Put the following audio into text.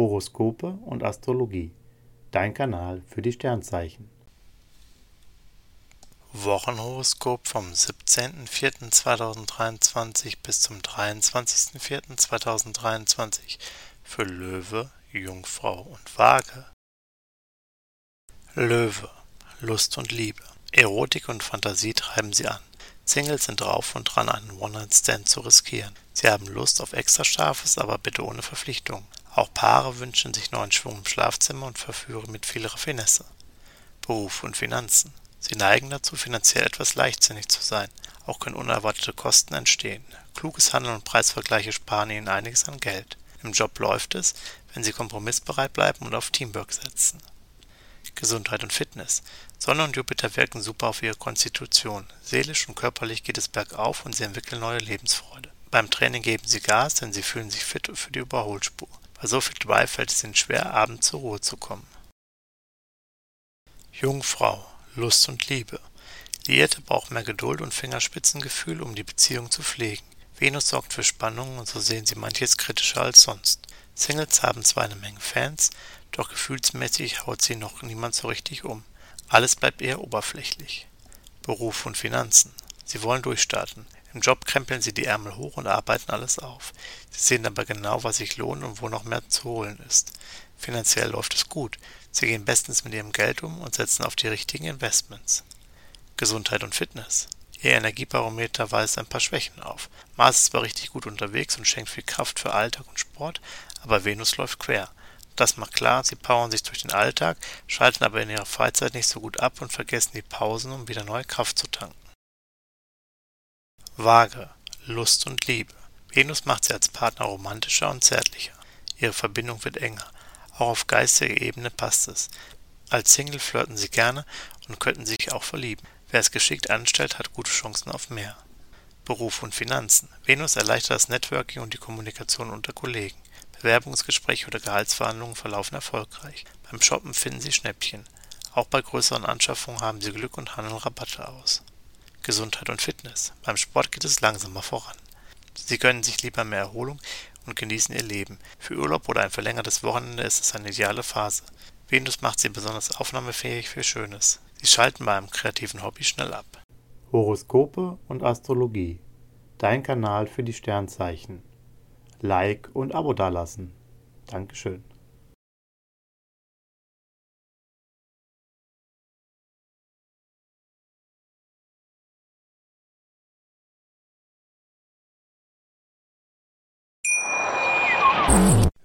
Horoskope und Astrologie. Dein Kanal für die Sternzeichen. Wochenhoroskop vom 17.04.2023 bis zum 23.04.2023 für Löwe, Jungfrau und Waage. Löwe, Lust und Liebe. Erotik und Fantasie treiben sie an. Singles sind drauf und dran, einen One-Night-Stand zu riskieren. Sie haben Lust auf extra Scharfes, aber bitte ohne Verpflichtung. Auch Paare wünschen sich neuen Schwung im Schlafzimmer und verführen mit viel Raffinesse. Beruf und Finanzen. Sie neigen dazu, finanziell etwas leichtsinnig zu sein. Auch können unerwartete Kosten entstehen. Kluges Handeln und Preisvergleiche sparen ihnen einiges an Geld. Im Job läuft es, wenn sie kompromissbereit bleiben und auf Teamwork setzen. Gesundheit und Fitness. Sonne und Jupiter wirken super auf ihre Konstitution. Seelisch und körperlich geht es bergauf und sie entwickeln neue Lebensfreude. Beim Training geben sie Gas, denn sie fühlen sich fit für die Überholspur. Bei so viel Drive fällt es ihnen schwer, abends zur Ruhe zu kommen. Jungfrau, Lust und Liebe. Liierte brauchen mehr Geduld und Fingerspitzengefühl, um die Beziehung zu pflegen. Venus sorgt für Spannungen und so sehen sie manches kritischer als sonst. Singles haben zwar eine Menge Fans, doch gefühlsmäßig haut sie noch niemand so richtig um. Alles bleibt eher oberflächlich. Beruf und Finanzen. Sie wollen durchstarten. Im Job krempeln sie die Ärmel hoch und arbeiten alles auf. Sie sehen aber genau, was sich lohnt und wo noch mehr zu holen ist. Finanziell läuft es gut. Sie gehen bestens mit ihrem Geld um und setzen auf die richtigen Investments. Gesundheit und Fitness. Ihr Energiebarometer weist ein paar Schwächen auf. Mars ist zwar richtig gut unterwegs und schenkt viel Kraft für Alltag und Sport, aber Venus läuft quer. Das macht klar, sie powern sich durch den Alltag, schalten aber in ihrer Freizeit nicht so gut ab und vergessen die Pausen, um wieder neue Kraft zu tanken. Waage, Lust und Liebe. Venus macht sie als Partner romantischer und zärtlicher. Ihre Verbindung wird enger. Auch auf geistiger Ebene passt es. Als Single flirten sie gerne und könnten sich auch verlieben. Wer es geschickt anstellt, hat gute Chancen auf mehr. Beruf und Finanzen. Venus erleichtert das Networking und die Kommunikation unter Kollegen. Bewerbungsgespräche oder Gehaltsverhandlungen verlaufen erfolgreich. Beim Shoppen finden Sie Schnäppchen. Auch bei größeren Anschaffungen haben Sie Glück und handeln Rabatte aus. Gesundheit und Fitness. Beim Sport geht es langsamer voran. Sie gönnen sich lieber mehr Erholung und genießen ihr Leben. Für Urlaub oder ein verlängertes Wochenende ist es eine ideale Phase. Venus macht sie besonders aufnahmefähig für Schönes. Sie schalten bei einem kreativen Hobby schnell ab. Horoskope und Astrologie. Dein Kanal für die Sternzeichen. Like und Abo dalassen. Dankeschön.